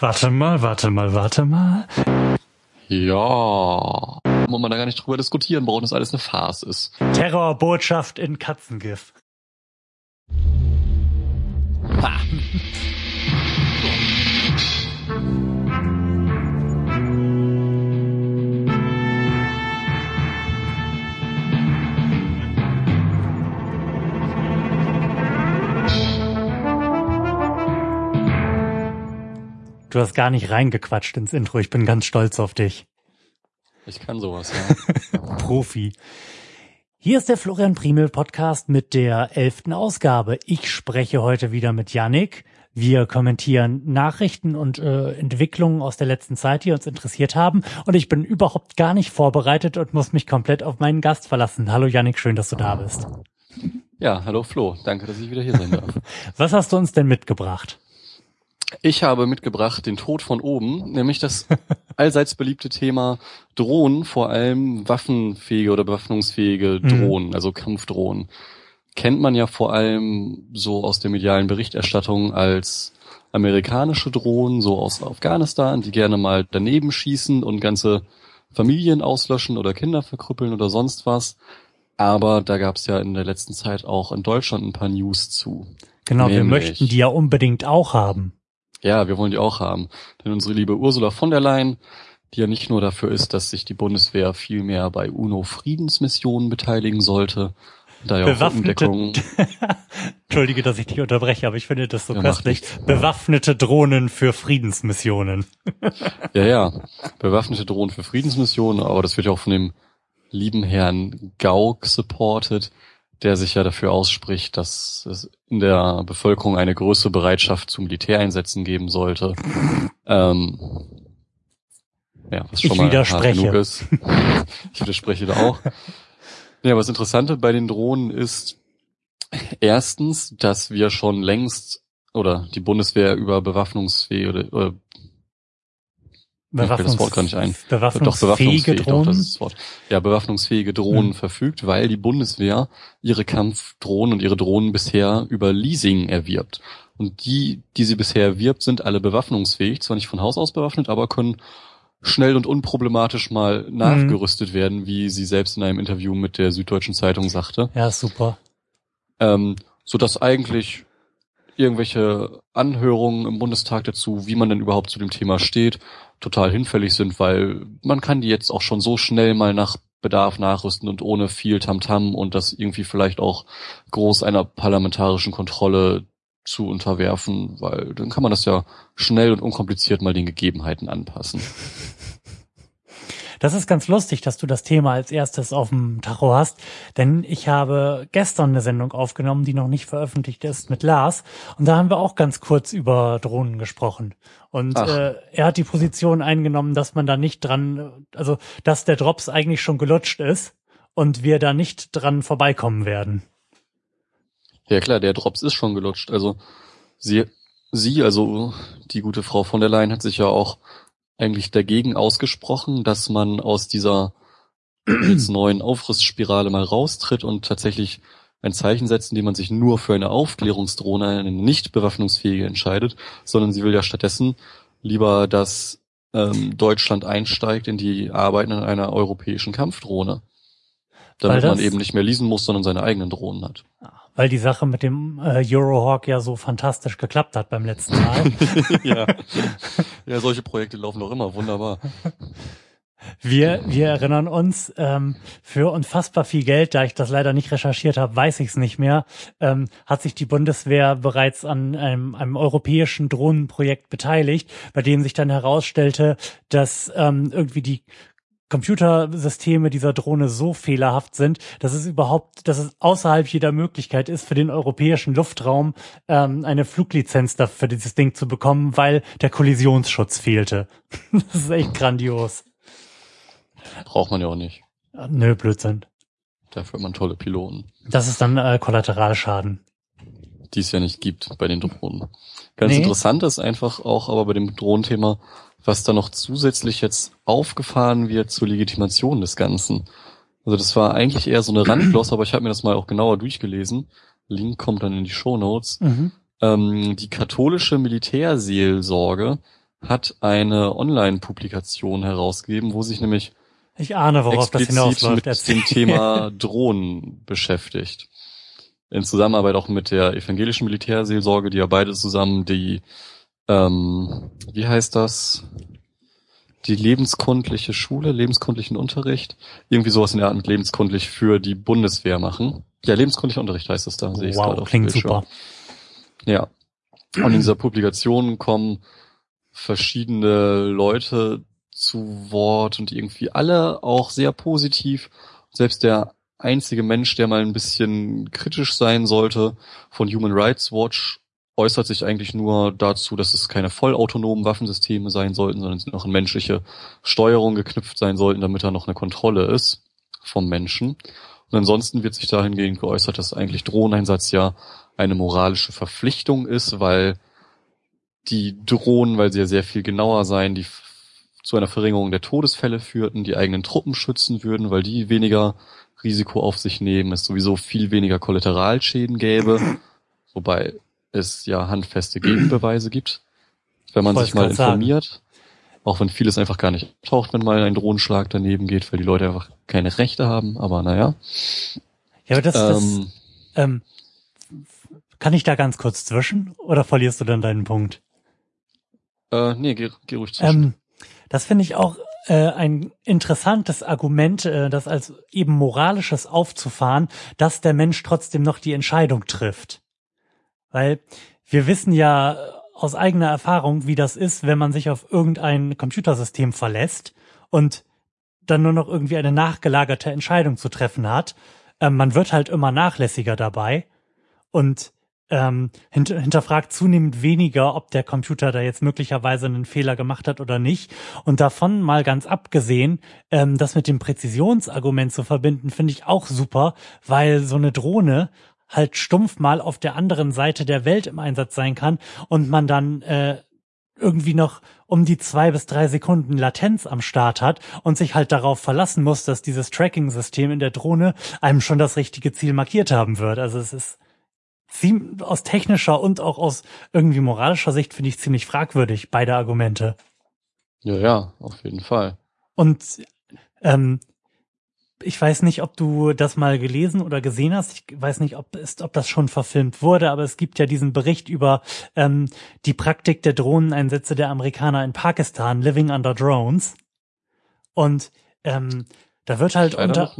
Warte mal, warte mal, warte mal. Ja, wo man da gar nicht drüber diskutieren braucht, dass alles eine Farce ist. Terrorbotschaft in Katzengif. Ha. Du hast gar nicht reingequatscht ins Intro. Ich bin ganz stolz auf dich. Ich kann sowas, ja. Profi. Hier ist der Florian Primel Podcast mit der elften Ausgabe. Ich spreche heute wieder mit Yannick. Wir kommentieren Nachrichten und äh, Entwicklungen aus der letzten Zeit, die uns interessiert haben. Und ich bin überhaupt gar nicht vorbereitet und muss mich komplett auf meinen Gast verlassen. Hallo Yannick, schön, dass du da bist. Ja, hallo Flo. Danke, dass ich wieder hier sein darf. Was hast du uns denn mitgebracht? Ich habe mitgebracht den Tod von oben, nämlich das allseits beliebte Thema Drohnen, vor allem waffenfähige oder bewaffnungsfähige mhm. Drohnen, mhm. also Kampfdrohnen. Kennt man ja vor allem so aus der medialen Berichterstattung als amerikanische Drohnen, so aus Afghanistan, die gerne mal daneben schießen und ganze Familien auslöschen oder Kinder verkrüppeln oder sonst was. Aber da gab es ja in der letzten Zeit auch in Deutschland ein paar News zu. Genau, Nämlich, wir möchten die ja unbedingt auch haben. Ja, wir wollen die auch haben. Denn unsere liebe Ursula von der Leyen, die ja nicht nur dafür ist, dass sich die Bundeswehr viel mehr bei UNO-Friedensmissionen beteiligen sollte, da ja Bewaffnete, Entschuldige, dass ich dich unterbreche, aber ich finde das so ja, köstlich. Bewaffnete Drohnen für Friedensmissionen. ja, ja. Bewaffnete Drohnen für Friedensmissionen, aber das wird ja auch von dem lieben Herrn Gauck supported, der sich ja dafür ausspricht, dass es in der Bevölkerung eine größere Bereitschaft zu Militäreinsätzen geben sollte. ähm, ja, was schon ich mal widerspreche. genug ist. Ich widerspreche da auch. Ja, was Interessante bei den Drohnen ist erstens, dass wir schon längst oder die Bundeswehr über bewaffnungsfähige oder, oder Bewaffnungs das Wort gar nicht ein. Bewaffnungsfähige doch, bewaffnungsfähig, Drohnen? Doch, das ist das Wort. Ja, bewaffnungsfähige Drohnen hm. verfügt, weil die Bundeswehr ihre Kampfdrohnen und ihre Drohnen bisher über Leasing erwirbt. Und die, die sie bisher erwirbt, sind alle bewaffnungsfähig, zwar nicht von Haus aus bewaffnet, aber können schnell und unproblematisch mal nachgerüstet hm. werden, wie sie selbst in einem Interview mit der Süddeutschen Zeitung sagte. Ja, super. Ähm, so dass eigentlich irgendwelche Anhörungen im Bundestag dazu, wie man denn überhaupt zu dem Thema steht, total hinfällig sind, weil man kann die jetzt auch schon so schnell mal nach Bedarf nachrüsten und ohne viel Tamtam -Tam und das irgendwie vielleicht auch groß einer parlamentarischen Kontrolle zu unterwerfen, weil dann kann man das ja schnell und unkompliziert mal den Gegebenheiten anpassen. Das ist ganz lustig, dass du das Thema als erstes auf dem Tacho hast, denn ich habe gestern eine Sendung aufgenommen, die noch nicht veröffentlicht ist, mit Lars. Und da haben wir auch ganz kurz über Drohnen gesprochen. Und äh, er hat die Position eingenommen, dass man da nicht dran, also dass der Drops eigentlich schon gelutscht ist und wir da nicht dran vorbeikommen werden. Ja klar, der Drops ist schon gelutscht. Also sie, sie, also die gute Frau von der Leyen hat sich ja auch eigentlich dagegen ausgesprochen, dass man aus dieser jetzt neuen Aufrüstspirale mal raustritt und tatsächlich ein Zeichen setzt, indem man sich nur für eine Aufklärungsdrohne, eine nicht bewaffnungsfähige entscheidet, sondern sie will ja stattdessen lieber, dass ähm, Deutschland einsteigt in die Arbeiten an einer europäischen Kampfdrohne. Damit man eben nicht mehr leasen muss, sondern seine eigenen Drohnen hat. Weil die Sache mit dem äh, Eurohawk ja so fantastisch geklappt hat beim letzten Mal. ja. ja, solche Projekte laufen doch immer wunderbar. Wir, wir erinnern uns, ähm, für unfassbar viel Geld, da ich das leider nicht recherchiert habe, weiß ich es nicht mehr, ähm, hat sich die Bundeswehr bereits an einem, einem europäischen Drohnenprojekt beteiligt, bei dem sich dann herausstellte, dass ähm, irgendwie die Computersysteme dieser Drohne so fehlerhaft sind, dass es überhaupt, dass es außerhalb jeder Möglichkeit ist, für den europäischen Luftraum ähm, eine Fluglizenz dafür dieses Ding zu bekommen, weil der Kollisionsschutz fehlte. das ist echt grandios. Braucht man ja auch nicht. Nö, Blödsinn. Dafür hat man tolle Piloten. Das ist dann äh, Kollateralschaden. Die es ja nicht gibt bei den Drohnen. Ganz nee. interessant ist einfach auch aber bei dem Drohnenthema, was da noch zusätzlich jetzt aufgefahren wird zur Legitimation des Ganzen. Also das war eigentlich eher so eine Randglosse, aber ich habe mir das mal auch genauer durchgelesen. Link kommt dann in die Show Notes. Mhm. Ähm, die katholische Militärseelsorge hat eine Online-Publikation herausgegeben, wo sich nämlich ich ahne, worauf das hinausläuft. mit dem Thema Drohnen beschäftigt. In Zusammenarbeit auch mit der evangelischen Militärseelsorge, die ja beide zusammen die, ähm, wie heißt das? Die lebenskundliche Schule, lebenskundlichen Unterricht, irgendwie sowas in der Art mit lebenskundlich für die Bundeswehr machen. Ja, lebenskundlicher Unterricht heißt das da, sehe ich wow, gerade klingt super. Ja. Und in dieser Publikation kommen verschiedene Leute zu Wort und irgendwie alle auch sehr positiv. Selbst der einzige Mensch, der mal ein bisschen kritisch sein sollte, von Human Rights Watch äußert sich eigentlich nur dazu, dass es keine vollautonomen Waffensysteme sein sollten, sondern sie noch an menschliche Steuerung geknüpft sein sollten, damit da noch eine Kontrolle ist vom Menschen. Und ansonsten wird sich dahingehend geäußert, dass eigentlich Drohneneinsatz ja eine moralische Verpflichtung ist, weil die Drohnen, weil sie ja sehr viel genauer seien, die zu einer Verringerung der Todesfälle führten, die eigenen Truppen schützen würden, weil die weniger Risiko auf sich nehmen, es sowieso viel weniger Kollateralschäden gäbe, wobei es ja handfeste Gegenbeweise gibt, wenn man sich mal informiert. Sagen. Auch wenn vieles einfach gar nicht taucht, wenn mal ein Drohnenschlag daneben geht, weil die Leute einfach keine Rechte haben, aber naja. Ja, aber das, ähm, das ähm, kann ich da ganz kurz zwischen oder verlierst du dann deinen Punkt? Äh, nee, geh, geh ruhig zwischen. Ähm, das finde ich auch äh, ein interessantes Argument, äh, das als eben moralisches aufzufahren, dass der Mensch trotzdem noch die Entscheidung trifft. Weil wir wissen ja aus eigener Erfahrung, wie das ist, wenn man sich auf irgendein Computersystem verlässt und dann nur noch irgendwie eine nachgelagerte Entscheidung zu treffen hat. Ähm, man wird halt immer nachlässiger dabei und ähm, hinter, hinterfragt zunehmend weniger, ob der Computer da jetzt möglicherweise einen Fehler gemacht hat oder nicht. Und davon mal ganz abgesehen, ähm, das mit dem Präzisionsargument zu verbinden, finde ich auch super, weil so eine Drohne halt stumpf mal auf der anderen Seite der Welt im Einsatz sein kann und man dann äh, irgendwie noch um die zwei bis drei Sekunden Latenz am Start hat und sich halt darauf verlassen muss, dass dieses Tracking-System in der Drohne einem schon das richtige Ziel markiert haben wird. Also es ist aus technischer und auch aus irgendwie moralischer Sicht finde ich ziemlich fragwürdig, beide Argumente. Ja, ja, auf jeden Fall. Und ähm, ich weiß nicht, ob du das mal gelesen oder gesehen hast. Ich weiß nicht, ob, ist, ob das schon verfilmt wurde, aber es gibt ja diesen Bericht über ähm, die Praktik der Drohneneinsätze der Amerikaner in Pakistan, Living Under Drones. Und ähm, da wird halt unter,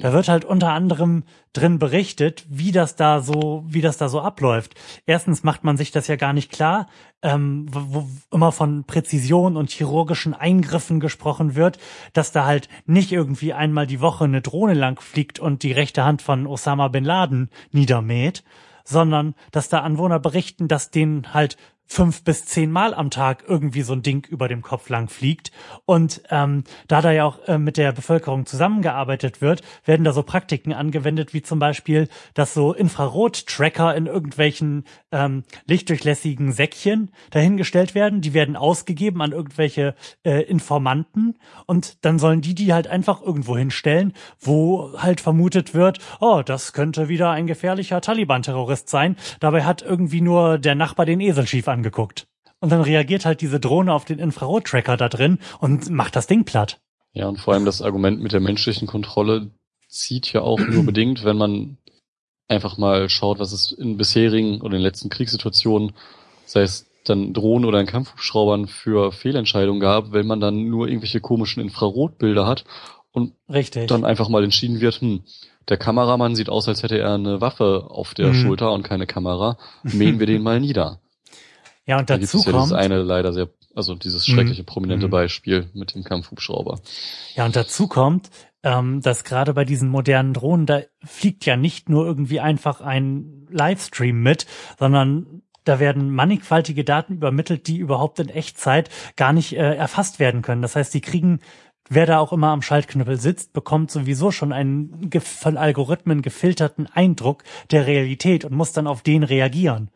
da wird halt unter anderem drin berichtet, wie das da so, wie das da so abläuft. Erstens macht man sich das ja gar nicht klar, ähm, wo, wo immer von Präzision und chirurgischen Eingriffen gesprochen wird, dass da halt nicht irgendwie einmal die Woche eine Drohne lang fliegt und die rechte Hand von Osama bin Laden niedermäht, sondern dass da Anwohner berichten, dass denen halt fünf bis zehn Mal am Tag irgendwie so ein Ding über dem Kopf lang fliegt. Und ähm, da da ja auch äh, mit der Bevölkerung zusammengearbeitet wird, werden da so Praktiken angewendet, wie zum Beispiel, dass so Infrarot-Tracker in irgendwelchen ähm, lichtdurchlässigen Säckchen dahingestellt werden. Die werden ausgegeben an irgendwelche äh, Informanten und dann sollen die die halt einfach irgendwo hinstellen, wo halt vermutet wird, oh, das könnte wieder ein gefährlicher Taliban-Terrorist sein. Dabei hat irgendwie nur der Nachbar den Esel schief angeguckt. Und dann reagiert halt diese Drohne auf den Infrarot-Tracker da drin und macht das Ding platt. Ja, und vor allem das Argument mit der menschlichen Kontrolle zieht ja auch nur bedingt, wenn man einfach mal schaut, was es in bisherigen oder in den letzten Kriegssituationen, sei es dann Drohnen oder in Kampfhubschraubern für Fehlentscheidungen gab, wenn man dann nur irgendwelche komischen Infrarotbilder hat und Richtig. dann einfach mal entschieden wird, hm, der Kameramann sieht aus, als hätte er eine Waffe auf der mhm. Schulter und keine Kamera, mähen wir den mal nieder. Ja, und dazu da kommt. Ja eine leider sehr, also dieses mhm. schreckliche prominente mm. Beispiel mit dem Kampfhubschrauber. Ja, und dazu kommt, ähm, dass gerade bei diesen modernen Drohnen, da fliegt ja nicht nur irgendwie einfach ein Livestream mit, sondern da werden mannigfaltige Daten übermittelt, die überhaupt in Echtzeit gar nicht äh, erfasst werden können. Das heißt, die kriegen Wer da auch immer am Schaltknüppel sitzt, bekommt sowieso schon einen von Algorithmen gefilterten Eindruck der Realität und muss dann auf den reagieren.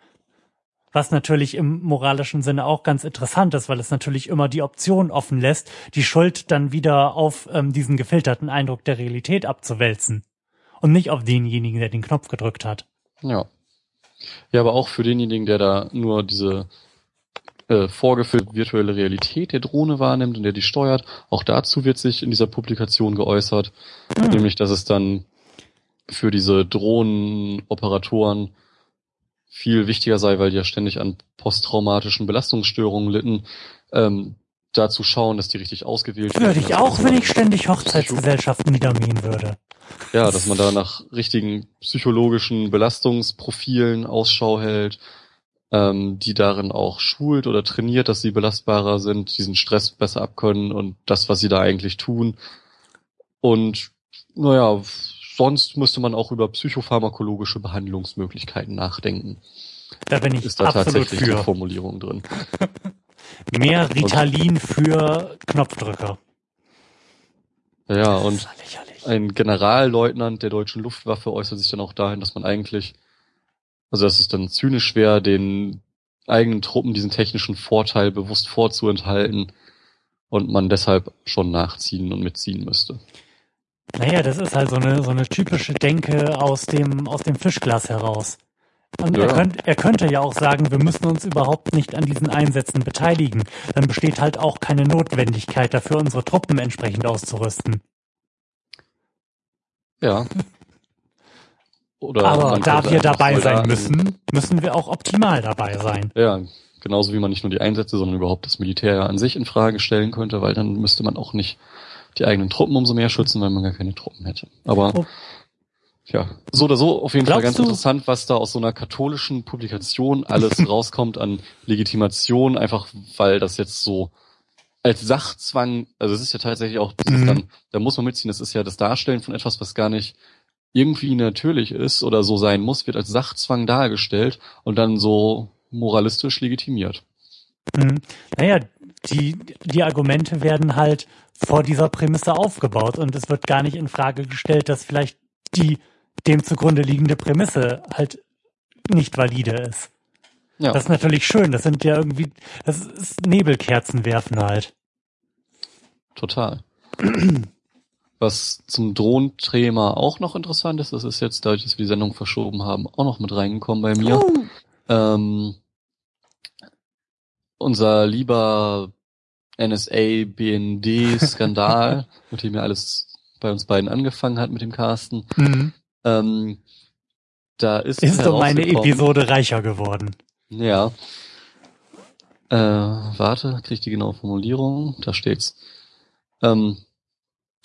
Was natürlich im moralischen Sinne auch ganz interessant ist, weil es natürlich immer die Option offen lässt, die Schuld dann wieder auf ähm, diesen gefilterten Eindruck der Realität abzuwälzen. Und nicht auf denjenigen, der den Knopf gedrückt hat. Ja. Ja, aber auch für denjenigen, der da nur diese äh, vorgeführte virtuelle Realität der Drohne wahrnimmt und der die steuert. Auch dazu wird sich in dieser Publikation geäußert, mhm. nämlich dass es dann für diese Drohnenoperatoren viel wichtiger sei, weil die ja ständig an posttraumatischen Belastungsstörungen litten, ähm, dazu schauen, dass die richtig ausgewählt werden. Würde ich auch, wenn ich ständig Hochzeitsgesellschaften niedermähen würde. Ja, dass man da nach richtigen psychologischen Belastungsprofilen Ausschau hält, ähm, die darin auch schult oder trainiert, dass sie belastbarer sind, diesen Stress besser abkönnen und das, was sie da eigentlich tun. Und naja, sonst müsste man auch über psychopharmakologische Behandlungsmöglichkeiten nachdenken. Da bin ich Ist da tatsächlich für. die Formulierung drin. Mehr Ritalin für Knopfdrücker. Ja, und ein Generalleutnant der deutschen Luftwaffe äußert sich dann auch dahin, dass man eigentlich, also dass es dann zynisch wäre, den eigenen Truppen diesen technischen Vorteil bewusst vorzuenthalten und man deshalb schon nachziehen und mitziehen müsste. Naja, das ist halt so eine, so eine typische Denke aus dem, aus dem Fischglas heraus. Und ja. er, könnt, er könnte ja auch sagen, wir müssen uns überhaupt nicht an diesen Einsätzen beteiligen. Dann besteht halt auch keine Notwendigkeit dafür, unsere Truppen entsprechend auszurüsten. Ja. Oder Aber da wir dabei sein müssen, müssen wir auch optimal dabei sein. Ja, genauso wie man nicht nur die Einsätze, sondern überhaupt das Militär an sich in Frage stellen könnte, weil dann müsste man auch nicht die eigenen Truppen umso mehr schützen, weil man gar keine Truppen hätte. Aber oh. ja, so oder so auf jeden Glaubst Fall ganz du? interessant, was da aus so einer katholischen Publikation alles rauskommt an Legitimation, einfach weil das jetzt so als Sachzwang, also es ist ja tatsächlich auch, mhm. dann, da muss man mitziehen, das ist ja das Darstellen von etwas, was gar nicht irgendwie natürlich ist oder so sein muss, wird als Sachzwang dargestellt und dann so moralistisch legitimiert. Mhm. Naja, die, die Argumente werden halt vor dieser Prämisse aufgebaut und es wird gar nicht in Frage gestellt, dass vielleicht die dem zugrunde liegende Prämisse halt nicht valide ist. Ja. Das ist natürlich schön. Das sind ja irgendwie, das ist Nebelkerzen werfen halt. Total. Was zum Drohnenthema auch noch interessant ist, das ist jetzt, dadurch, dass wir die Sendung verschoben haben, auch noch mit reingekommen bei mir. Oh. Ähm, unser lieber NSA-BND-Skandal, mit dem ja alles bei uns beiden angefangen hat mit dem Carsten. Mhm. Ähm, da ist ist um eine Episode reicher geworden. Ja. Äh, warte, krieg ich die genaue Formulierung? Da steht's. Ähm,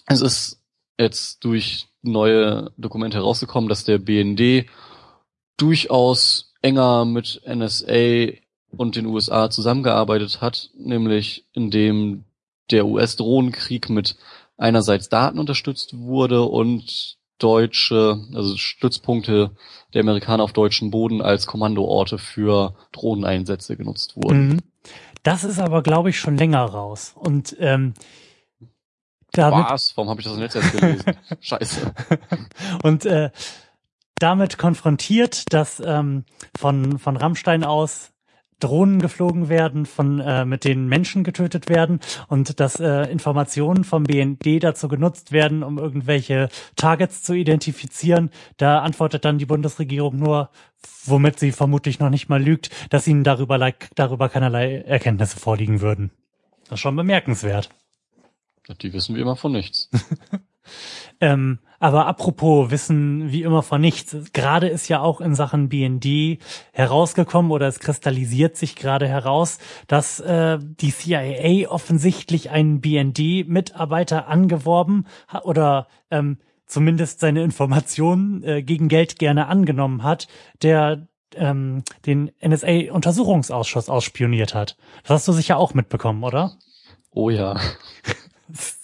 es ist jetzt durch neue Dokumente herausgekommen, dass der BND durchaus enger mit NSA und den USA zusammengearbeitet hat, nämlich indem der US-Drohnenkrieg mit einerseits Daten unterstützt wurde und deutsche, also Stützpunkte der Amerikaner auf deutschem Boden als Kommandoorte für Drohneneinsätze genutzt wurden. Mhm. Das ist aber, glaube ich, schon länger raus. Und ähm, damit Was? Warum habe ich das im Netz jetzt gelesen? Scheiße. Und äh, damit konfrontiert, dass ähm, von, von Rammstein aus Drohnen geflogen werden, von äh, mit denen Menschen getötet werden und dass äh, Informationen vom BND dazu genutzt werden, um irgendwelche Targets zu identifizieren. Da antwortet dann die Bundesregierung nur, womit sie vermutlich noch nicht mal lügt, dass ihnen darüber, darüber keinerlei Erkenntnisse vorliegen würden. Das ist schon bemerkenswert. Die wissen wie immer von nichts. ähm, aber apropos Wissen wie immer von nichts. Gerade ist ja auch in Sachen BND herausgekommen oder es kristallisiert sich gerade heraus, dass äh, die CIA offensichtlich einen BND-Mitarbeiter angeworben hat oder ähm, zumindest seine Informationen äh, gegen Geld gerne angenommen hat, der ähm, den NSA-Untersuchungsausschuss ausspioniert hat. Das hast du sicher auch mitbekommen, oder? Oh ja.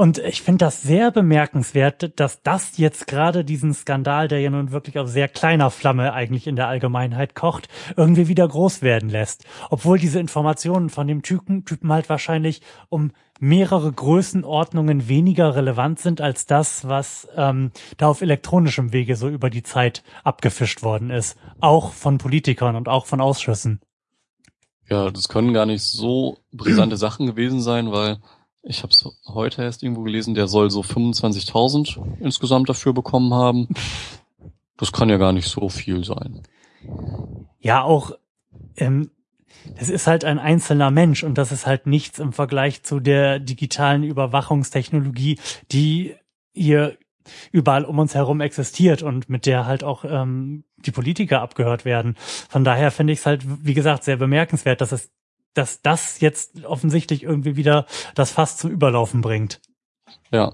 Und ich finde das sehr bemerkenswert, dass das jetzt gerade diesen Skandal, der ja nun wirklich auf sehr kleiner Flamme eigentlich in der Allgemeinheit kocht, irgendwie wieder groß werden lässt. Obwohl diese Informationen von dem Typen, Typen halt wahrscheinlich um mehrere Größenordnungen weniger relevant sind als das, was ähm, da auf elektronischem Wege so über die Zeit abgefischt worden ist. Auch von Politikern und auch von Ausschüssen. Ja, das können gar nicht so brisante Sachen gewesen sein, weil ich habe es heute erst irgendwo gelesen, der soll so 25.000 insgesamt dafür bekommen haben. Das kann ja gar nicht so viel sein. Ja, auch ähm, es ist halt ein einzelner Mensch und das ist halt nichts im Vergleich zu der digitalen Überwachungstechnologie, die hier überall um uns herum existiert und mit der halt auch ähm, die Politiker abgehört werden. Von daher finde ich es halt, wie gesagt, sehr bemerkenswert, dass es, dass das jetzt offensichtlich irgendwie wieder das Fass zum Überlaufen bringt. Ja.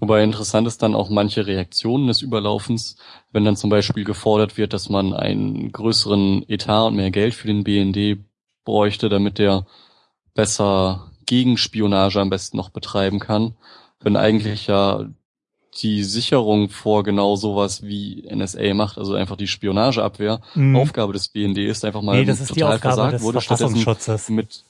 Wobei interessant ist dann auch manche Reaktionen des Überlaufens, wenn dann zum Beispiel gefordert wird, dass man einen größeren Etat und mehr Geld für den BND bräuchte, damit der besser Gegenspionage am besten noch betreiben kann, wenn eigentlich ja die Sicherung vor genau sowas wie NSA macht, also einfach die Spionageabwehr, mhm. Aufgabe des BND ist einfach mal nee, das ist total die Aufgabe versagt des wurde, stattdessen mit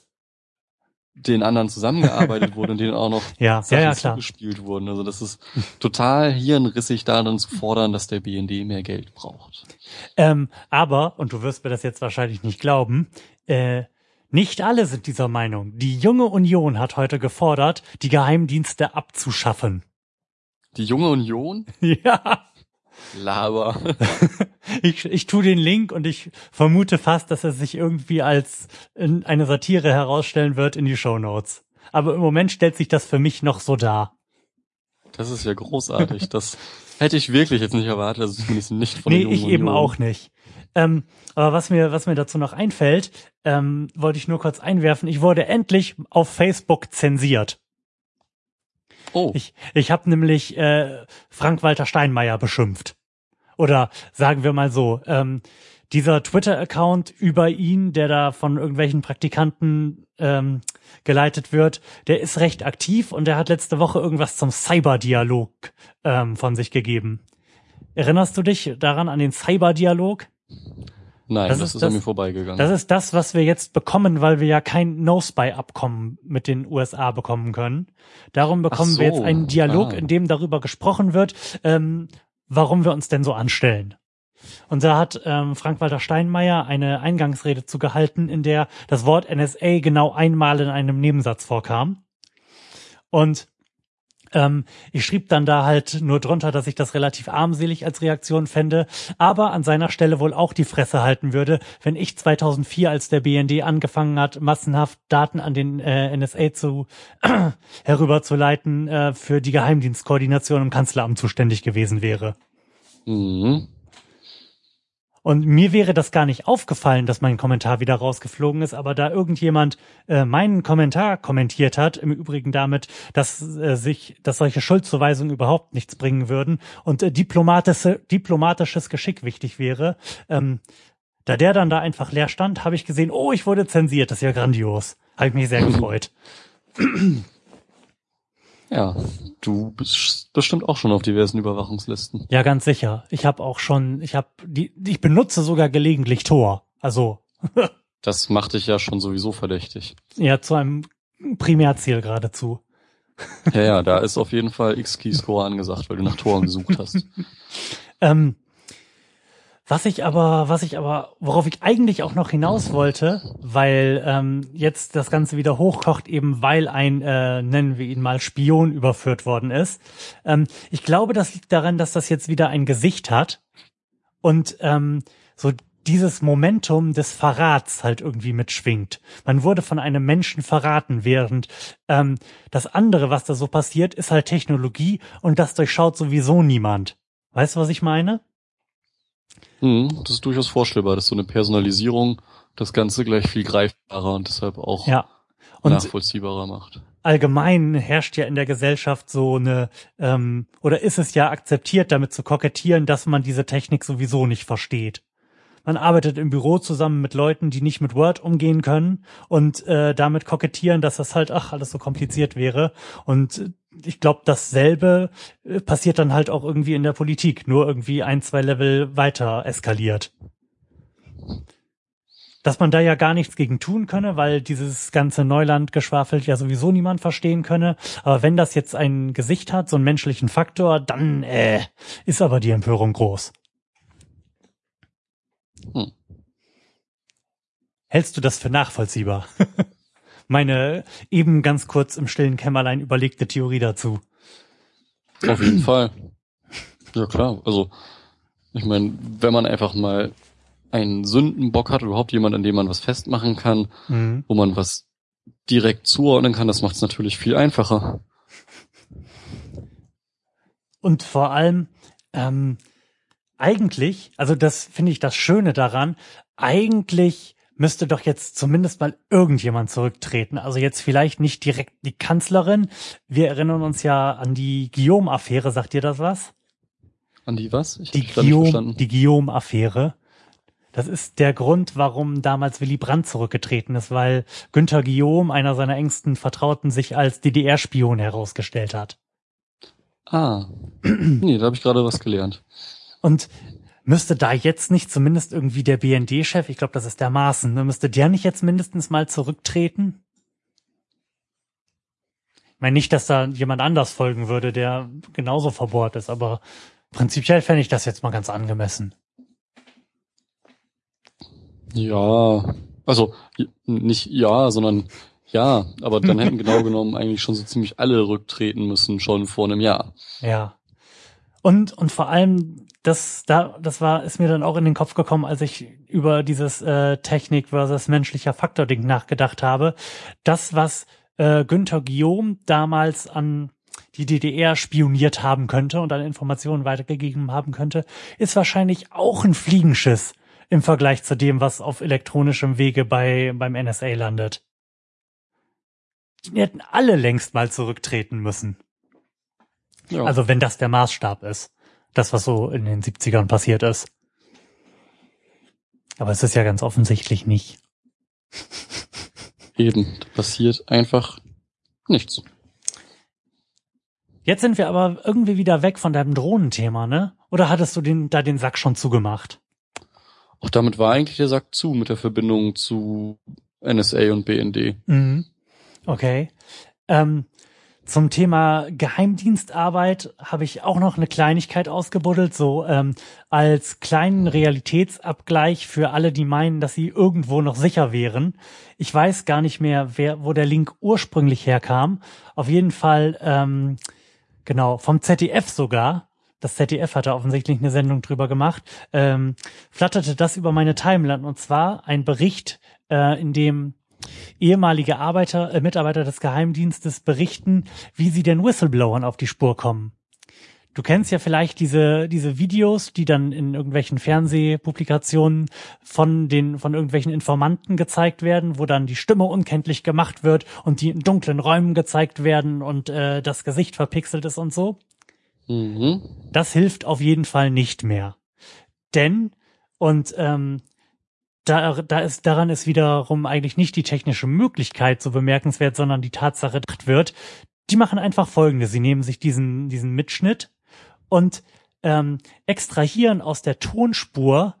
den anderen zusammengearbeitet wurde und denen auch noch ja, Sachen ja, ja, zugespielt wurden. Also das ist total hirnrissig daran zu fordern, dass der BND mehr Geld braucht. Ähm, aber, und du wirst mir das jetzt wahrscheinlich nicht glauben, äh, nicht alle sind dieser Meinung. Die junge Union hat heute gefordert, die Geheimdienste abzuschaffen. Die junge Union? Ja. Laber. ich, ich tu den Link und ich vermute fast, dass er sich irgendwie als eine Satire herausstellen wird in die Show Notes. Aber im Moment stellt sich das für mich noch so dar. Das ist ja großartig. Das hätte ich wirklich jetzt nicht erwartet, also zumindest nicht von Nee, ich eben auch nicht. Ähm, aber was mir, was mir dazu noch einfällt, ähm, wollte ich nur kurz einwerfen. Ich wurde endlich auf Facebook zensiert. Oh. Ich, ich habe nämlich äh, Frank-Walter Steinmeier beschimpft. Oder sagen wir mal so, ähm, dieser Twitter-Account über ihn, der da von irgendwelchen Praktikanten ähm, geleitet wird, der ist recht aktiv und der hat letzte Woche irgendwas zum Cyberdialog ähm, von sich gegeben. Erinnerst du dich daran an den Cyberdialog? Nein, das, das ist, ist an mir vorbeigegangen. Das ist das, was wir jetzt bekommen, weil wir ja kein No-Spy-Abkommen mit den USA bekommen können. Darum bekommen so. wir jetzt einen Dialog, ah. in dem darüber gesprochen wird, ähm, warum wir uns denn so anstellen. Und da hat ähm, Frank-Walter Steinmeier eine Eingangsrede zugehalten, in der das Wort NSA genau einmal in einem Nebensatz vorkam. Und ähm, ich schrieb dann da halt nur drunter, dass ich das relativ armselig als Reaktion fände, aber an seiner Stelle wohl auch die Fresse halten würde, wenn ich 2004, als der BND angefangen hat, massenhaft Daten an den äh, NSA zu äh, herüberzuleiten, äh, für die Geheimdienstkoordination im Kanzleramt zuständig gewesen wäre. Mhm. Und mir wäre das gar nicht aufgefallen, dass mein Kommentar wieder rausgeflogen ist, aber da irgendjemand äh, meinen Kommentar kommentiert hat, im Übrigen damit, dass äh, sich, dass solche Schuldzuweisungen überhaupt nichts bringen würden und äh, diplomatische, diplomatisches Geschick wichtig wäre, ähm, da der dann da einfach leer stand, habe ich gesehen, oh, ich wurde zensiert, das ist ja grandios. Habe ich mich sehr gefreut. Ja, du bist bestimmt auch schon auf diversen Überwachungslisten. Ja, ganz sicher. Ich habe auch schon, ich habe die, ich benutze sogar gelegentlich Tor. Also. das macht dich ja schon sowieso verdächtig. Ja, zu einem Primärziel geradezu. Ja, ja, da ist auf jeden Fall X-Key-Score angesagt, weil du nach Toren gesucht hast. ähm, was ich aber, was ich aber, worauf ich eigentlich auch noch hinaus wollte, weil ähm, jetzt das Ganze wieder hochkocht, eben weil ein, äh, nennen wir ihn mal, Spion überführt worden ist. Ähm, ich glaube, das liegt daran, dass das jetzt wieder ein Gesicht hat und ähm, so dieses Momentum des Verrats halt irgendwie mitschwingt. Man wurde von einem Menschen verraten, während ähm, das andere, was da so passiert, ist halt Technologie und das durchschaut sowieso niemand. Weißt du, was ich meine? Mhm, das ist durchaus vorstellbar, dass so eine Personalisierung das Ganze gleich viel greifbarer und deshalb auch ja. und nachvollziehbarer macht. Allgemein herrscht ja in der Gesellschaft so eine, ähm, oder ist es ja akzeptiert, damit zu kokettieren, dass man diese Technik sowieso nicht versteht. Man arbeitet im Büro zusammen mit Leuten, die nicht mit Word umgehen können und äh, damit kokettieren, dass das halt, ach, alles so kompliziert wäre. Und ich glaube, dasselbe äh, passiert dann halt auch irgendwie in der Politik, nur irgendwie ein, zwei Level weiter eskaliert. Dass man da ja gar nichts gegen tun könne, weil dieses ganze Neuland geschwafelt ja sowieso niemand verstehen könne. Aber wenn das jetzt ein Gesicht hat, so einen menschlichen Faktor, dann äh, ist aber die Empörung groß. Hm. Hältst du das für nachvollziehbar? meine eben ganz kurz im stillen Kämmerlein überlegte Theorie dazu. Auf jeden Fall. Ja klar, also ich meine, wenn man einfach mal einen Sündenbock hat, überhaupt jemand, an dem man was festmachen kann, mhm. wo man was direkt zuordnen kann, das macht es natürlich viel einfacher. Und vor allem, ähm, eigentlich, also das finde ich das Schöne daran, eigentlich müsste doch jetzt zumindest mal irgendjemand zurücktreten. Also jetzt vielleicht nicht direkt die Kanzlerin. Wir erinnern uns ja an die Guillaume-Affäre. Sagt ihr das was? An die was? Ich die Guillaume, die Guillaume-Affäre. Das ist der Grund, warum damals Willy Brandt zurückgetreten ist, weil Günther Guillaume, einer seiner engsten Vertrauten, sich als DDR-Spion herausgestellt hat. Ah, nee, da habe ich gerade was gelernt. Und müsste da jetzt nicht zumindest irgendwie der BND-Chef, ich glaube, das ist der Maaßen, ne, müsste der nicht jetzt mindestens mal zurücktreten? Ich meine nicht, dass da jemand anders folgen würde, der genauso verbohrt ist, aber prinzipiell fände ich das jetzt mal ganz angemessen. Ja, also nicht ja, sondern ja, aber dann hätten genau genommen eigentlich schon so ziemlich alle rücktreten müssen, schon vor einem Jahr. Ja. Und, und vor allem, das, da, das war, ist mir dann auch in den Kopf gekommen, als ich über dieses äh, Technik versus menschlicher Faktor-Ding nachgedacht habe. Das, was äh, Günther Guillaume damals an die DDR spioniert haben könnte und an Informationen weitergegeben haben könnte, ist wahrscheinlich auch ein Fliegenschiss im Vergleich zu dem, was auf elektronischem Wege bei, beim NSA landet. Die hätten alle längst mal zurücktreten müssen. Ja. Also wenn das der Maßstab ist. Das, was so in den 70ern passiert ist. Aber es ist ja ganz offensichtlich nicht. Eben, da passiert einfach nichts. Jetzt sind wir aber irgendwie wieder weg von deinem Drohnenthema, ne? Oder hattest du den, da den Sack schon zugemacht? Auch damit war eigentlich der Sack zu mit der Verbindung zu NSA und BND. Mhm. Okay. Ähm, zum Thema Geheimdienstarbeit habe ich auch noch eine Kleinigkeit ausgebuddelt, so ähm, als kleinen Realitätsabgleich für alle, die meinen, dass sie irgendwo noch sicher wären. Ich weiß gar nicht mehr, wer, wo der Link ursprünglich herkam. Auf jeden Fall, ähm, genau, vom ZDF sogar. Das ZDF hatte offensichtlich eine Sendung drüber gemacht. Ähm, flatterte das über meine Timeline und zwar ein Bericht, äh, in dem ehemalige Arbeiter, äh, Mitarbeiter des Geheimdienstes berichten, wie sie den Whistleblowern auf die Spur kommen. Du kennst ja vielleicht diese, diese Videos, die dann in irgendwelchen Fernsehpublikationen von den, von irgendwelchen Informanten gezeigt werden, wo dann die Stimme unkenntlich gemacht wird und die in dunklen Räumen gezeigt werden und äh, das Gesicht verpixelt ist und so. Mhm. Das hilft auf jeden Fall nicht mehr. Denn, und ähm, da, da ist, daran ist wiederum eigentlich nicht die technische Möglichkeit so bemerkenswert, sondern die Tatsache wird. Die machen einfach folgende. Sie nehmen sich diesen, diesen Mitschnitt und ähm, extrahieren aus der Tonspur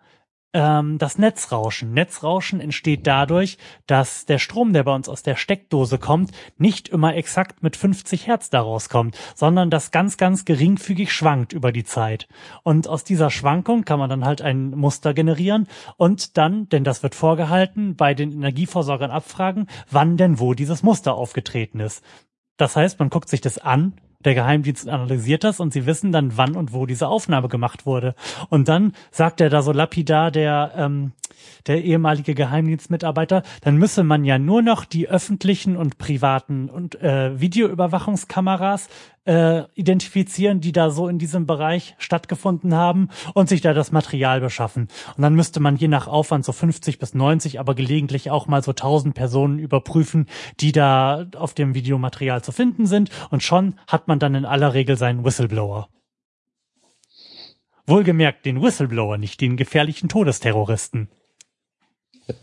ähm, das Netzrauschen. Netzrauschen entsteht dadurch, dass der Strom, der bei uns aus der Steckdose kommt, nicht immer exakt mit 50 Hertz daraus kommt, sondern das ganz, ganz geringfügig schwankt über die Zeit. Und aus dieser Schwankung kann man dann halt ein Muster generieren und dann, denn das wird vorgehalten, bei den Energieversorgern abfragen, wann denn wo dieses Muster aufgetreten ist. Das heißt, man guckt sich das an, der Geheimdienst analysiert das und sie wissen dann, wann und wo diese Aufnahme gemacht wurde. Und dann sagt er da so lapidar, der, ähm, der ehemalige Geheimdienstmitarbeiter, dann müsse man ja nur noch die öffentlichen und privaten und äh, Videoüberwachungskameras äh, identifizieren, die da so in diesem Bereich stattgefunden haben und sich da das Material beschaffen. Und dann müsste man je nach Aufwand so 50 bis 90, aber gelegentlich auch mal so 1000 Personen überprüfen, die da auf dem Videomaterial zu finden sind. Und schon hat man dann in aller Regel seinen Whistleblower. Wohlgemerkt den Whistleblower, nicht den gefährlichen Todesterroristen.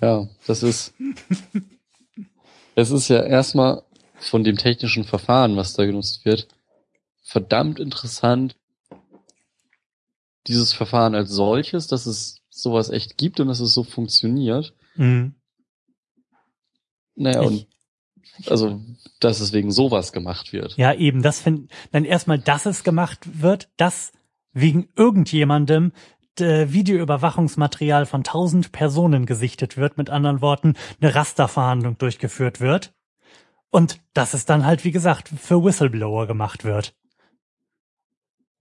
Ja, das ist, es ist ja erstmal von dem technischen Verfahren, was da genutzt wird, verdammt interessant, dieses Verfahren als solches, dass es sowas echt gibt und dass es so funktioniert. Mhm. Naja, ich, und also, dass es wegen sowas gemacht wird. Ja, eben, das find, dann erstmal, dass es gemacht wird, dass wegen irgendjemandem äh, Videoüberwachungsmaterial von tausend Personen gesichtet wird, mit anderen Worten, eine Rasterverhandlung durchgeführt wird. Und dass es dann halt, wie gesagt, für Whistleblower gemacht wird.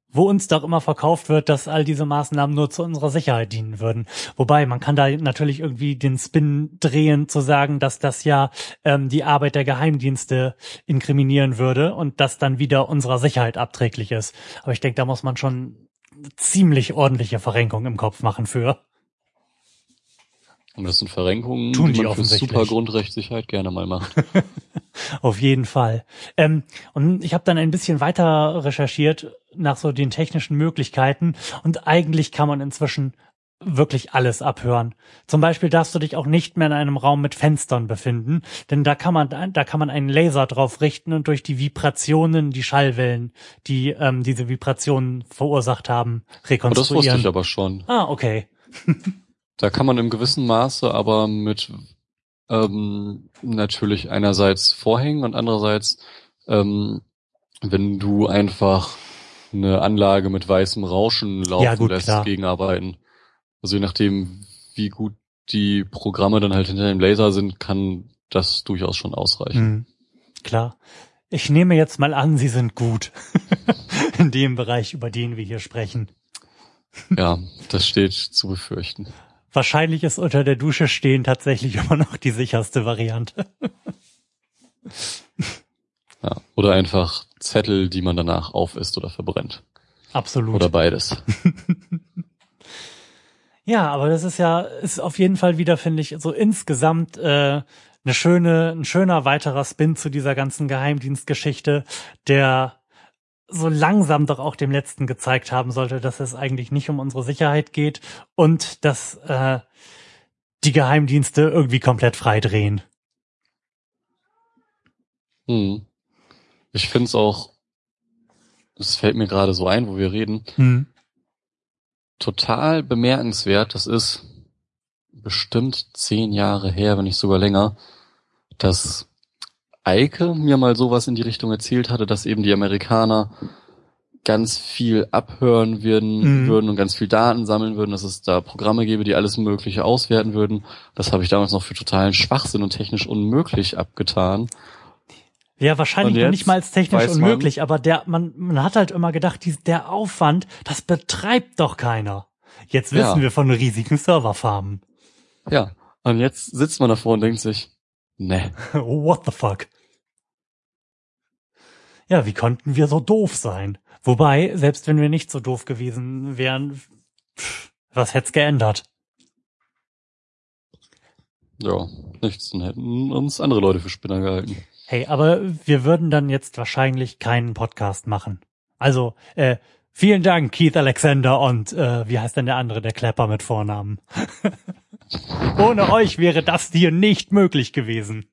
wo uns doch immer verkauft wird, dass all diese Maßnahmen nur zu unserer Sicherheit dienen würden. Wobei man kann da natürlich irgendwie den Spin drehen, zu sagen, dass das ja ähm, die Arbeit der Geheimdienste inkriminieren würde und das dann wieder unserer Sicherheit abträglich ist. Aber ich denke, da muss man schon ziemlich ordentliche Verrenkung im Kopf machen für. Und das sind Verrenkungen, Tun die die man für super Grundrechtssicherheit gerne mal macht. Auf jeden Fall. Ähm, und ich habe dann ein bisschen weiter recherchiert nach so den technischen Möglichkeiten und eigentlich kann man inzwischen wirklich alles abhören. Zum Beispiel darfst du dich auch nicht mehr in einem Raum mit Fenstern befinden, denn da kann man da kann man einen Laser drauf richten und durch die Vibrationen, die Schallwellen, die ähm, diese Vibrationen verursacht haben, Und das wusste rekonstruieren. ich aber schon. ah, okay. Da kann man im gewissen Maße aber mit ähm, natürlich einerseits Vorhängen und andererseits, ähm, wenn du einfach eine Anlage mit weißem Rauschen laufen Ja, gut, lässt, klar. gegenarbeiten. Also je nachdem, wie gut die Programme dann halt hinter dem Laser sind, kann das durchaus schon ausreichen. Hm, klar. Ich nehme jetzt mal an, sie sind gut in dem Bereich, über den wir hier sprechen. Ja, das steht zu befürchten. Wahrscheinlich ist unter der Dusche stehen tatsächlich immer noch die sicherste Variante. Ja. Oder einfach Zettel, die man danach aufisst oder verbrennt. Absolut. Oder beides. Ja, aber das ist ja, ist auf jeden Fall wieder, finde ich, so insgesamt äh, eine schöne, ein schöner weiterer Spin zu dieser ganzen Geheimdienstgeschichte, der so langsam doch auch dem letzten gezeigt haben sollte, dass es eigentlich nicht um unsere Sicherheit geht und dass äh, die Geheimdienste irgendwie komplett frei drehen. Hm. Ich finde es auch, es fällt mir gerade so ein, wo wir reden, Hm. Total bemerkenswert. Das ist bestimmt zehn Jahre her, wenn nicht sogar länger, dass Eike mir mal sowas in die Richtung erzählt hatte, dass eben die Amerikaner ganz viel abhören würden, Mhm. würden und ganz viel Daten sammeln würden, dass es da Programme gäbe, die alles Mögliche auswerten würden. Das habe ich damals noch für totalen Schwachsinn und technisch unmöglich abgetan. Ja, wahrscheinlich noch nicht mal als technisch weiß man- unmöglich, aber der, man, man hat halt immer gedacht, dies, der Aufwand, das betreibt doch keiner. Jetzt wissen Ja. wir von riesigen Serverfarmen. Ja, und jetzt sitzt man davor und denkt sich, ne, What the fuck? Ja, wie konnten wir so doof sein? Wobei, selbst wenn wir nicht so doof gewesen wären, pff, was hätt's geändert? ja, nichts, dann hätten uns andere Leute für Spinner gehalten. Hey, aber wir würden dann jetzt wahrscheinlich keinen Podcast machen. Also, äh, vielen Dank, Keith Alexander und äh, wie heißt denn der andere, der Klepper mit Vornamen? Ohne euch wäre das hier nicht möglich gewesen.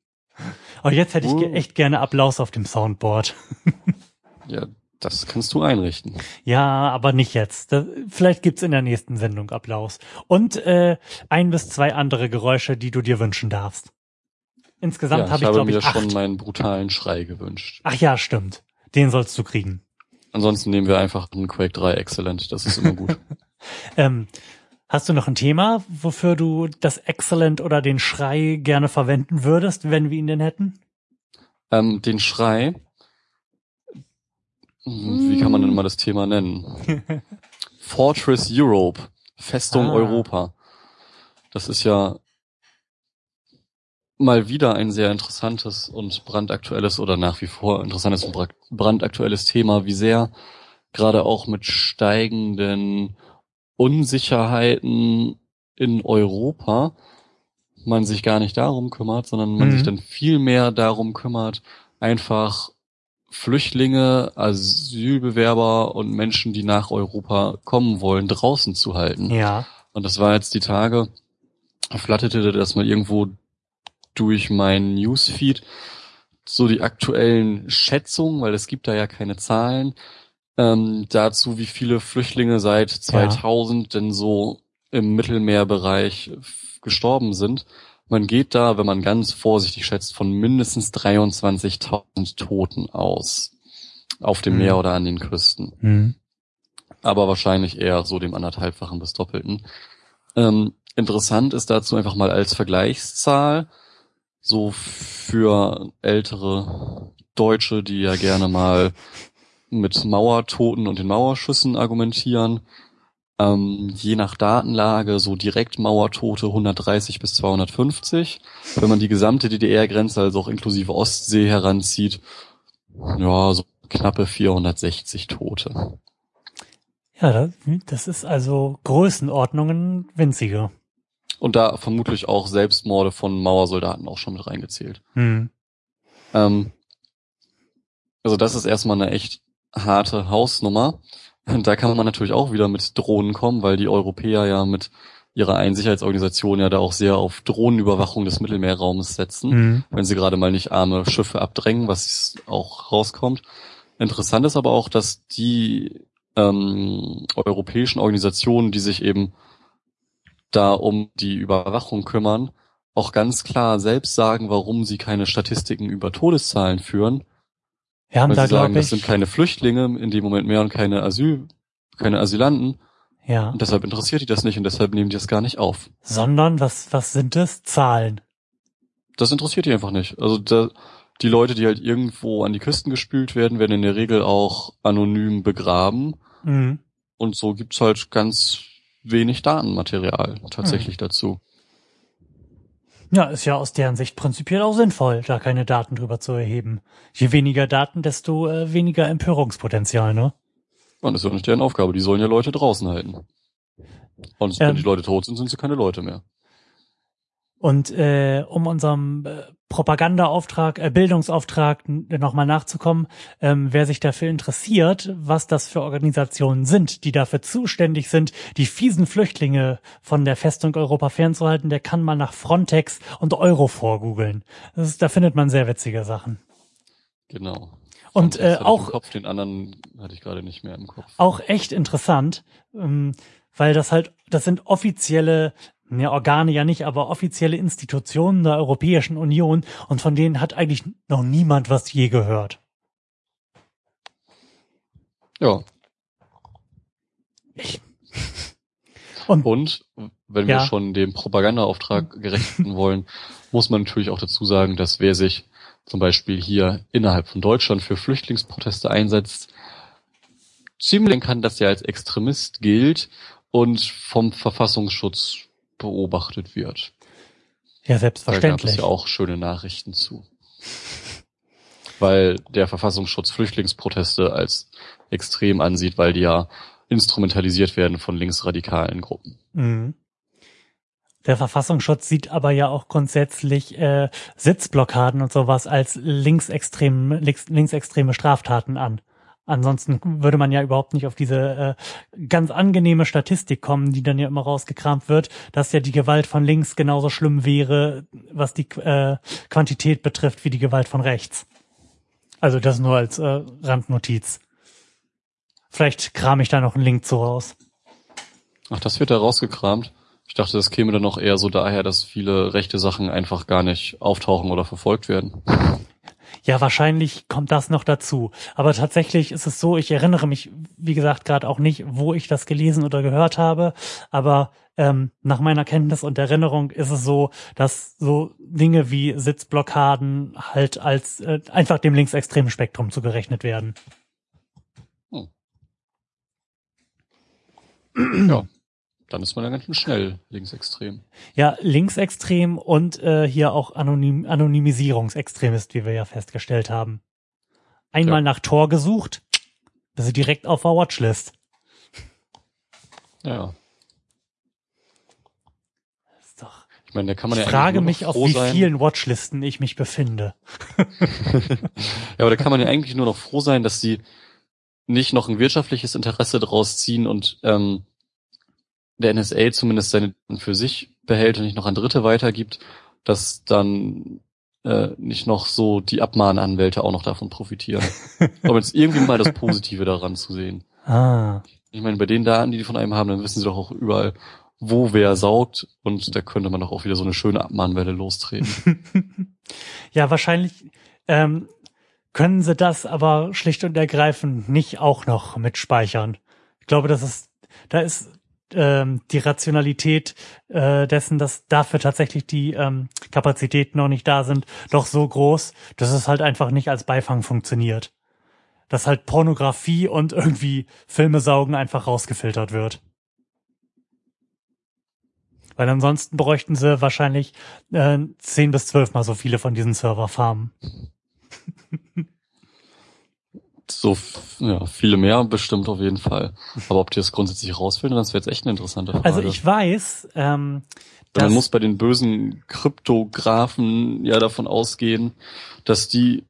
Oh, jetzt hätte ich ge Uh. echt gerne Applaus auf dem Soundboard. Ja, das kannst du einrichten. Ja, aber nicht jetzt. Das, vielleicht gibt's in der nächsten Sendung Applaus. Und äh, ein bis zwei andere Geräusche, die du dir wünschen darfst. Insgesamt ja, habe ich ich, habe glaube mir ich, schon meinen brutalen Schrei gewünscht. Ach ja, stimmt. Den sollst du kriegen. Ansonsten nehmen wir einfach einen Quake 3 Excellent, das ist immer gut. Ähm, hast du noch ein Thema, wofür du das Excellent oder den Schrei gerne verwenden würdest, wenn wir ihn denn hätten? ähm, den Schrei, wie kann man denn mal das Thema nennen? Fortress Europe, Festung Ah. Europa. Das ist ja mal wieder ein sehr interessantes und brandaktuelles oder nach wie vor interessantes und bra- brandaktuelles Thema, wie sehr gerade auch mit steigenden Unsicherheiten in Europa man sich gar nicht darum kümmert, sondern man Mhm. sich dann viel mehr darum kümmert, einfach Flüchtlinge, Asylbewerber und Menschen, die nach Europa kommen wollen, draußen zu halten. Ja. Und das war jetzt die Tage, flatterte das mal irgendwo durch meinen Newsfeed, so die aktuellen Schätzungen, weil es gibt da ja keine Zahlen, ähm, dazu, wie viele Flüchtlinge seit 2000 denn so im Mittelmeerbereich gestorben sind. Man geht da, wenn man ganz vorsichtig schätzt, von mindestens 23.000 Toten aus. Auf dem Mhm. Meer oder an den Küsten Hm. aber wahrscheinlich eher so dem anderthalbfachen bis doppelten. Ähm, interessant ist dazu einfach mal als Vergleichszahl, so für ältere Deutsche, die ja gerne mal mit Mauertoten und den Mauerschüssen argumentieren. Ähm, je nach Datenlage so direkt Mauertote 130 bis 250. Wenn man die gesamte DDR-Grenze, also auch inklusive Ostsee heranzieht, ja, so knappe 460 Tote. Ja, das ist also Größenordnungen winziger. Und da vermutlich auch Selbstmorde von Mauersoldaten auch schon mit reingezählt. Hm. Ähm, also das ist erstmal eine echt harte Hausnummer. Da kann man natürlich auch wieder mit Drohnen kommen, weil die Europäer ja mit ihrer einen Sicherheitsorganisation ja da auch sehr auf Drohnenüberwachung des Mittelmeerraums setzen, mhm. wenn sie gerade mal nicht arme Schiffe abdrängen, was auch rauskommt. Interessant ist aber auch, dass die ähm, europäischen Organisationen, die sich eben da um die Überwachung kümmern, auch ganz klar selbst sagen, warum sie keine Statistiken über Todeszahlen führen. Wir haben Weil da, sie sagen, das sind keine Flüchtlinge in dem Moment mehr und keine Asyl, keine Asylanten. Ja. Und deshalb interessiert die das nicht und deshalb nehmen die das gar nicht auf. Sondern was, was sind es? Zahlen. Das interessiert die einfach nicht. Also da, die Leute, die halt irgendwo an die Küsten gespült werden, werden in der Regel auch anonym begraben. Mhm. Und so gibt's halt ganz wenig Datenmaterial tatsächlich mhm. dazu. Ja, ist ja aus deren Sicht prinzipiell auch sinnvoll, da keine Daten drüber zu erheben. Je weniger Daten, desto äh, weniger Empörungspotenzial, ne? Und das ist ja nicht deren Aufgabe. Die sollen ja Leute draußen halten. Und ähm, wenn die Leute tot sind, sind sie keine Leute mehr. Und äh, um unserem äh, Propagandaauftrag, äh, Bildungsauftrag nochmal nachzukommen, ähm, wer sich dafür interessiert, was das für Organisationen sind, die dafür zuständig sind, die fiesen Flüchtlinge von der Festung Europa fernzuhalten, der kann mal nach Frontex und Euro vorgoogeln. Da findet man sehr witzige Sachen. Genau. Und äh, auch Kopf, den anderen hatte ich gerade nicht mehr im Kopf. Auch echt interessant, ähm, weil das halt, das sind offizielle ja, Organe ja nicht, aber offizielle Institutionen der Europäischen Union und von denen hat eigentlich noch niemand was je gehört. Ja. Ich. Und, und wenn ja. wir schon dem Propagandaauftrag gerechten wollen, muss man natürlich auch dazu sagen, dass wer sich zum Beispiel hier innerhalb von Deutschland für Flüchtlingsproteste einsetzt, ziemlich kann, dass er als Extremist gilt und vom Verfassungsschutz beobachtet wird. Ja, selbstverständlich. Da gab es ja auch schöne Nachrichten zu. Weil der Verfassungsschutz Flüchtlingsproteste als extrem ansieht, weil die ja instrumentalisiert werden von linksradikalen Gruppen. Mhm. Der Verfassungsschutz sieht aber ja auch grundsätzlich äh, Sitzblockaden und sowas als linksextrem, links, linksextreme Straftaten an. Ansonsten würde man ja überhaupt nicht auf diese äh, ganz angenehme Statistik kommen, die dann ja immer rausgekramt wird, dass ja die Gewalt von links genauso schlimm wäre, was die äh, Quantität betrifft, wie die Gewalt von rechts. Also das nur als äh, Randnotiz. Vielleicht kram ich da noch einen Link zu raus. Ach, das wird da rausgekramt. Ich dachte, das käme dann noch eher so daher, dass viele rechte Sachen einfach gar nicht auftauchen oder verfolgt werden. Ja, wahrscheinlich kommt das noch dazu. Aber tatsächlich ist es so, ich erinnere mich, wie gesagt, gerade auch nicht, wo ich das gelesen oder gehört habe. Aber ähm, nach meiner Kenntnis und Erinnerung ist es so, dass so Dinge wie Sitzblockaden halt als äh, einfach dem linksextremen Spektrum zugerechnet werden. Hm. Ja. Dann ist man ja ganz schön schnell linksextrem. Ja, linksextrem und äh, hier auch Anonym Anonymisierungsextremist, wie wir ja festgestellt haben. Einmal ja. nach Tor gesucht, das ist direkt auf der Watchlist. Ja. Das ist doch. Ich meine, da kann man ich ja frage mich, auf wie sein. vielen Watchlisten ich mich befinde. ja, aber da kann man ja eigentlich nur noch froh sein, dass sie nicht noch ein wirtschaftliches Interesse draus ziehen und ähm, der NSA zumindest seine für sich behält und nicht noch an Dritte weitergibt, dass dann äh, nicht noch so die Abmahnanwälte auch noch davon profitieren. Aber jetzt irgendwie mal das Positive daran zu sehen. Ah. Ich meine, bei den Daten, die die von einem haben, dann wissen sie doch auch überall, wo wer saugt und da könnte man doch auch wieder so eine schöne Abmahnwelle lostreten. ja, wahrscheinlich ähm, können sie das aber schlicht und ergreifend nicht auch noch mit speichern. Ich glaube, das ist, da ist ähm, die Rationalität äh, dessen, dass dafür tatsächlich die ähm, Kapazitäten noch nicht da sind, doch so groß, dass es halt einfach nicht als Beifang funktioniert. dass halt Pornografie und irgendwie Filme saugen einfach rausgefiltert wird. Weil ansonsten bräuchten sie wahrscheinlich äh, 10 bis 12 mal so viele von diesen Serverfarmen. so ja, viele mehr bestimmt auf jeden Fall. Aber ob die das grundsätzlich rausfinden, das wäre jetzt echt eine interessante Frage. Also ich weiß, ähm, man muss bei den bösen Kryptografen ja davon ausgehen, dass die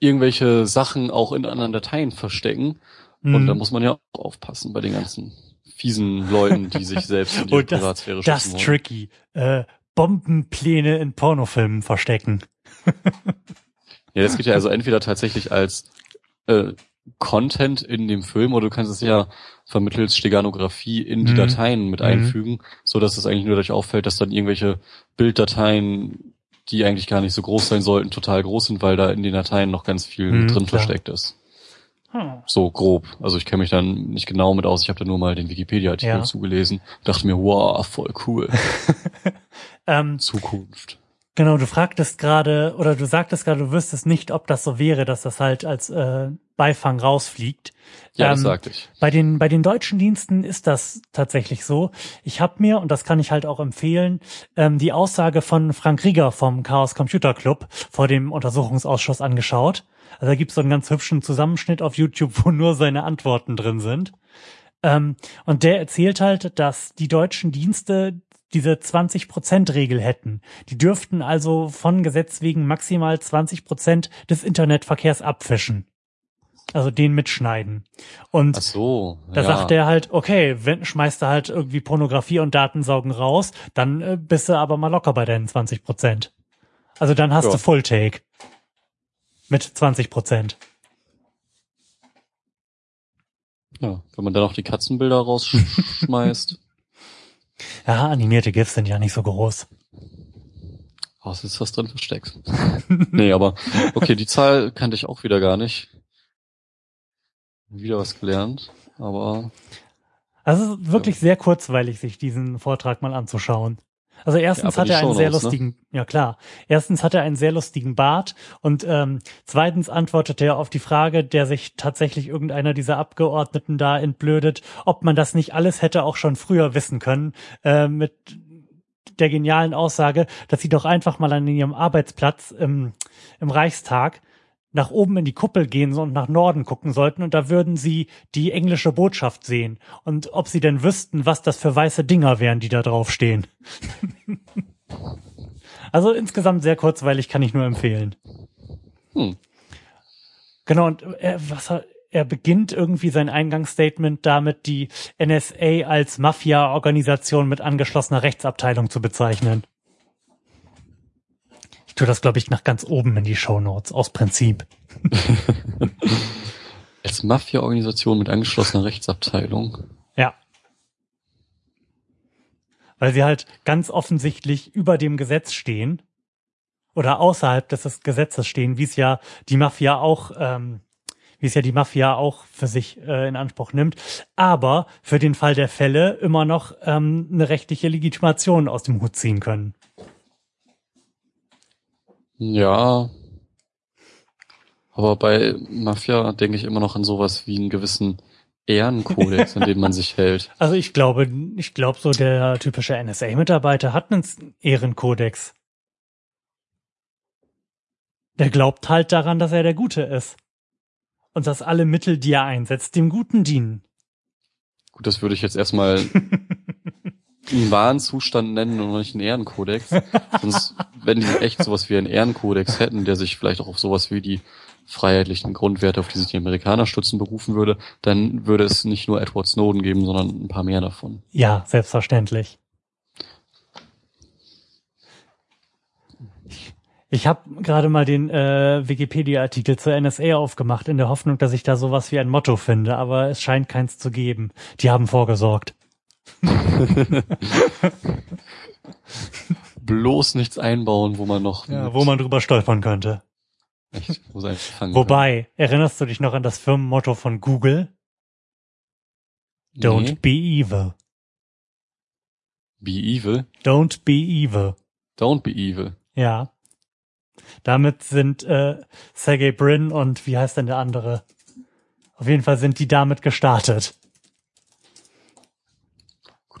irgendwelche Sachen auch in anderen Dateien verstecken. Mhm. Und da muss man ja auch aufpassen bei den ganzen fiesen Leuten, die sich selbst in die Und Privatsphäre das, das tricky. Äh, Bombenpläne in Pornofilmen verstecken. ja, das geht ja also entweder tatsächlich als äh, Content in dem Film oder du kannst es ja vermittels Steganographie in die mhm. Dateien mit mhm. einfügen, so dass es eigentlich nur dadurch auffällt, dass dann irgendwelche Bilddateien, die eigentlich gar nicht so groß sein sollten, total groß sind, weil da in den Dateien noch ganz viel mhm, drin klar. versteckt ist. Hm. So grob. Also ich kenne mich dann nicht genau mit aus. Ich habe da nur mal den Wikipedia-Artikel ja. zugelesen. Dachte mir, wow, voll cool. ähm, Zukunft. Genau, du fragtest gerade oder du sagtest gerade, du wüsstest nicht, ob das so wäre, dass das halt als äh, Beifang rausfliegt. Ja, das ähm, sagte ich. Bei den bei den deutschen Diensten ist das tatsächlich so. Ich habe mir und das kann ich halt auch empfehlen, ähm, die Aussage von Frank Rieger vom Chaos Computer Club vor dem Untersuchungsausschuss angeschaut. Also da gibt's so einen ganz hübschen Zusammenschnitt auf YouTube, wo nur seine Antworten drin sind. Ähm, und der erzählt halt, dass die deutschen Dienste diese 20-Prozent-Regel hätten. Die dürften also von Gesetz wegen maximal 20 Prozent des Internetverkehrs abfischen. Also den mitschneiden. Und Ach so, da sagt er halt, okay, wenn schmeißt er halt irgendwie Pornografie und Datensaugen raus, dann äh, bist du aber mal locker bei deinen 20 Prozent. Also dann hast ja. du Full Take. Mit 20 Prozent. Ja, wenn man dann auch die Katzenbilder rausschmeißt. Ja, animierte GIFs sind ja nicht so groß. Oh, es ist was drin versteckt. nee, aber okay, die Zahl kannte ich auch wieder gar nicht. Wieder was gelernt, aber. Also wirklich sehr kurzweilig, sich diesen Vortrag mal anzuschauen. Also erstens ja, hat er einen sehr ne? lustigen, ne? ja klar, erstens hat er einen sehr lustigen Bart und ähm, zweitens antwortet er auf die Frage, der sich tatsächlich irgendeiner dieser Abgeordneten da entblödet, ob man das nicht alles hätte auch schon früher wissen können, äh, mit der genialen Aussage, dass sie doch einfach mal an ihrem Arbeitsplatz im, im Reichstag nach oben in die Kuppel gehen und nach Norden gucken sollten und da würden sie die englische Botschaft sehen und ob sie denn wüssten, was das für weiße Dinger wären, die da drauf stehen. also insgesamt sehr kurzweilig, kann ich nur empfehlen. Hm. Genau, und er, was er, er beginnt irgendwie sein Eingangsstatement damit, die NSA als Mafia-Organisation mit angeschlossener Rechtsabteilung zu bezeichnen. Ich tue das, glaube ich, nach ganz oben in die Show Notes, aus Prinzip. Als Mafia-Organisation mit angeschlossener Rechtsabteilung. Ja. Weil sie halt ganz offensichtlich über dem Gesetz stehen oder außerhalb des Gesetzes stehen, wie es ja die Mafia auch, ähm, wie es ja die Mafia auch für sich äh, in Anspruch nimmt, aber für den Fall der Fälle immer noch ähm, eine rechtliche Legitimation aus dem Hut ziehen können. Ja. Aber bei Mafia denke ich immer noch an sowas wie einen gewissen Ehrenkodex, an den man sich hält. Also ich glaube, ich glaube so der typische NSA-Mitarbeiter hat einen Ehrenkodex. Der glaubt halt daran, dass er der Gute ist. Und dass alle Mittel, die er einsetzt, dem Guten dienen. Gut, das würde ich jetzt erstmal einen wahren Zustand nennen und nicht einen Ehrenkodex. Sonst, wenn die echt sowas wie einen Ehrenkodex hätten, der sich vielleicht auch auf sowas wie die freiheitlichen Grundwerte, auf die sich die Amerikaner stützen, berufen würde, dann würde es nicht nur Edward Snowden geben, sondern ein paar mehr davon. Ja, selbstverständlich. Ich habe gerade mal den äh, Wikipedia-Artikel zur NSA aufgemacht, in der Hoffnung, dass ich da sowas wie ein Motto finde, aber es scheint keins zu geben. Die haben vorgesorgt. Bloß nichts einbauen, wo man noch. Ja, wo man drüber stolpern könnte. Echt? Wo Wobei, kann. erinnerst du dich noch an das Firmenmotto von Google? Don't nee. be evil. Be evil? Don't be evil. Don't be evil. Ja. damit sind äh, Sergey Brin und wie heißt denn der andere? Auf jeden Fall sind die damit gestartet.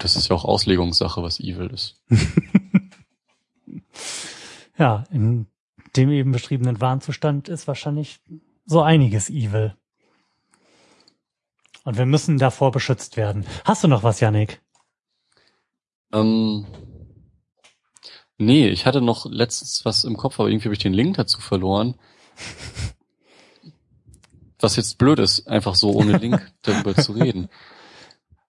Das ist ja auch Auslegungssache, was Evil ist. ja, in dem eben beschriebenen Warnzustand ist wahrscheinlich so einiges Evil. Und wir müssen davor beschützt werden. Hast du noch was, Yannick? Ähm, nee, ich hatte noch letztens was im Kopf, aber irgendwie habe ich den Link dazu verloren. Was jetzt blöd ist, einfach so ohne Link darüber zu reden.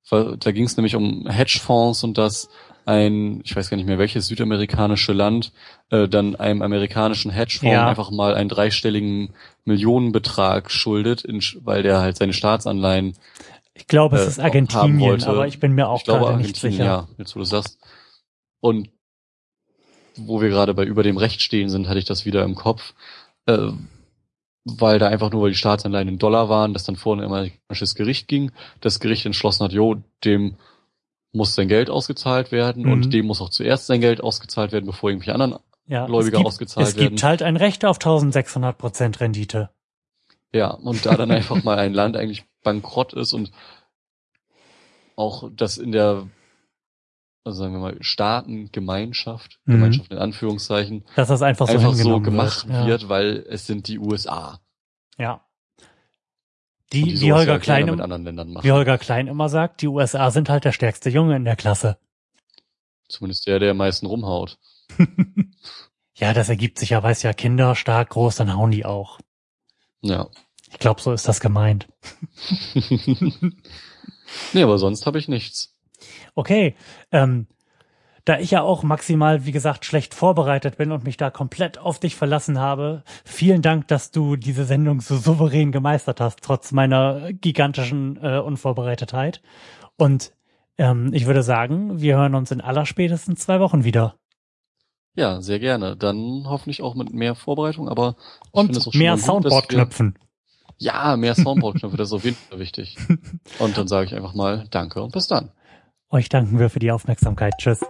Da ging es nämlich um Hedgefonds und dass ein, ich weiß gar nicht mehr welches südamerikanische Land, äh, dann einem amerikanischen Hedgefonds ja. einfach mal einen dreistelligen Millionenbetrag schuldet, in, weil der halt seine Staatsanleihen ich glaube, es äh, ist Argentinien, aber ich bin mir auch gerade nicht sicher. Ja, jetzt wo du sagst. Und wo wir gerade bei über dem Recht stehen sind, hatte ich das wieder im Kopf, äh, weil da einfach nur, weil die Staatsanleihen in Dollar waren, das dann vor ein amerikanisches Gericht ging, das Gericht entschlossen hat, jo, dem muss sein Geld ausgezahlt werden mhm. und dem muss auch zuerst sein Geld ausgezahlt werden, bevor irgendwelche anderen ja, Gläubiger gibt, ausgezahlt werden. Es gibt halt ein Recht auf 1600 Prozent Rendite. Ja, und da dann einfach mal ein Land eigentlich bankrott ist und auch das in der, also sagen wir mal, Staatengemeinschaft, mhm. Gemeinschaft in Anführungszeichen, dass das einfach so, einfach so gemacht wird, wird weil es sind die USA. Ja. Die, die wie Holger Klein, wie Holger Klein immer sagt, die USA sind halt der stärkste Junge in der Klasse. Zumindest der, der am meisten rumhaut. ja, das ergibt sich ja, weiß ja, Kinder stark groß, dann hauen die auch. Ja. Ich glaube, so ist das gemeint. nee, aber sonst habe ich nichts. Okay. Ähm, da ich ja auch maximal, wie gesagt, schlecht vorbereitet bin und mich da komplett auf dich verlassen habe, vielen Dank, dass du diese Sendung so souverän gemeistert hast, trotz meiner gigantischen äh, Unvorbereitetheit. Und ähm, ich würde sagen, wir hören uns in allerspätestens zwei Wochen wieder. Ja, sehr gerne. Dann hoffentlich auch mit mehr Vorbereitung, aber und mehr Soundboard-Knöpfen. Ja, mehr Soundboard-Knöpfe, das ist auf jeden Fall wichtig. Und dann sage ich einfach mal Danke und bis dann. Euch danken wir für die Aufmerksamkeit. Tschüss.